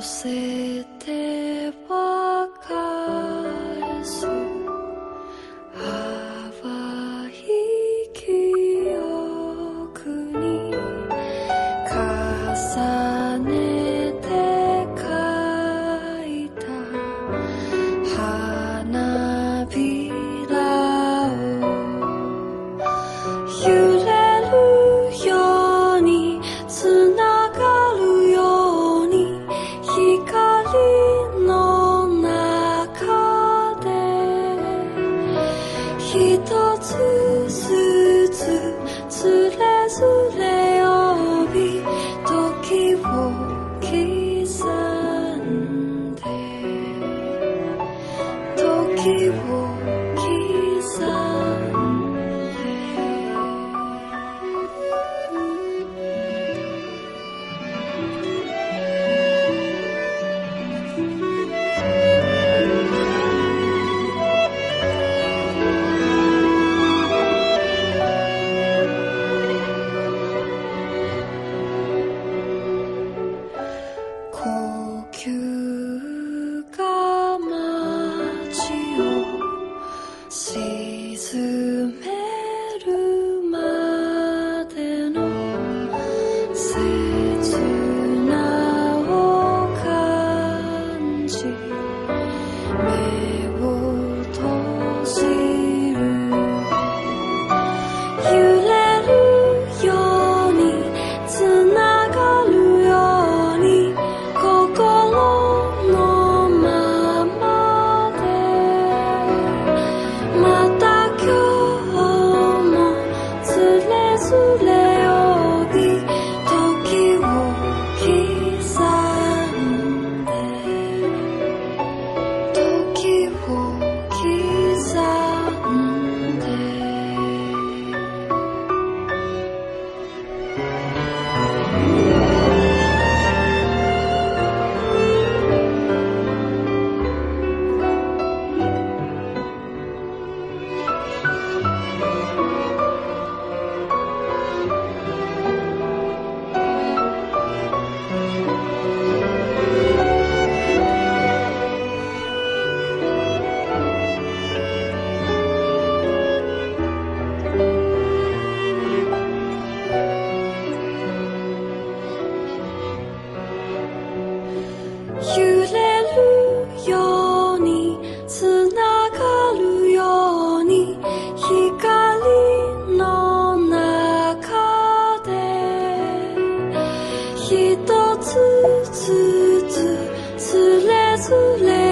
você ter. ひとつずつつれずれ呼び時を刻んで時を刻んで say azulejos.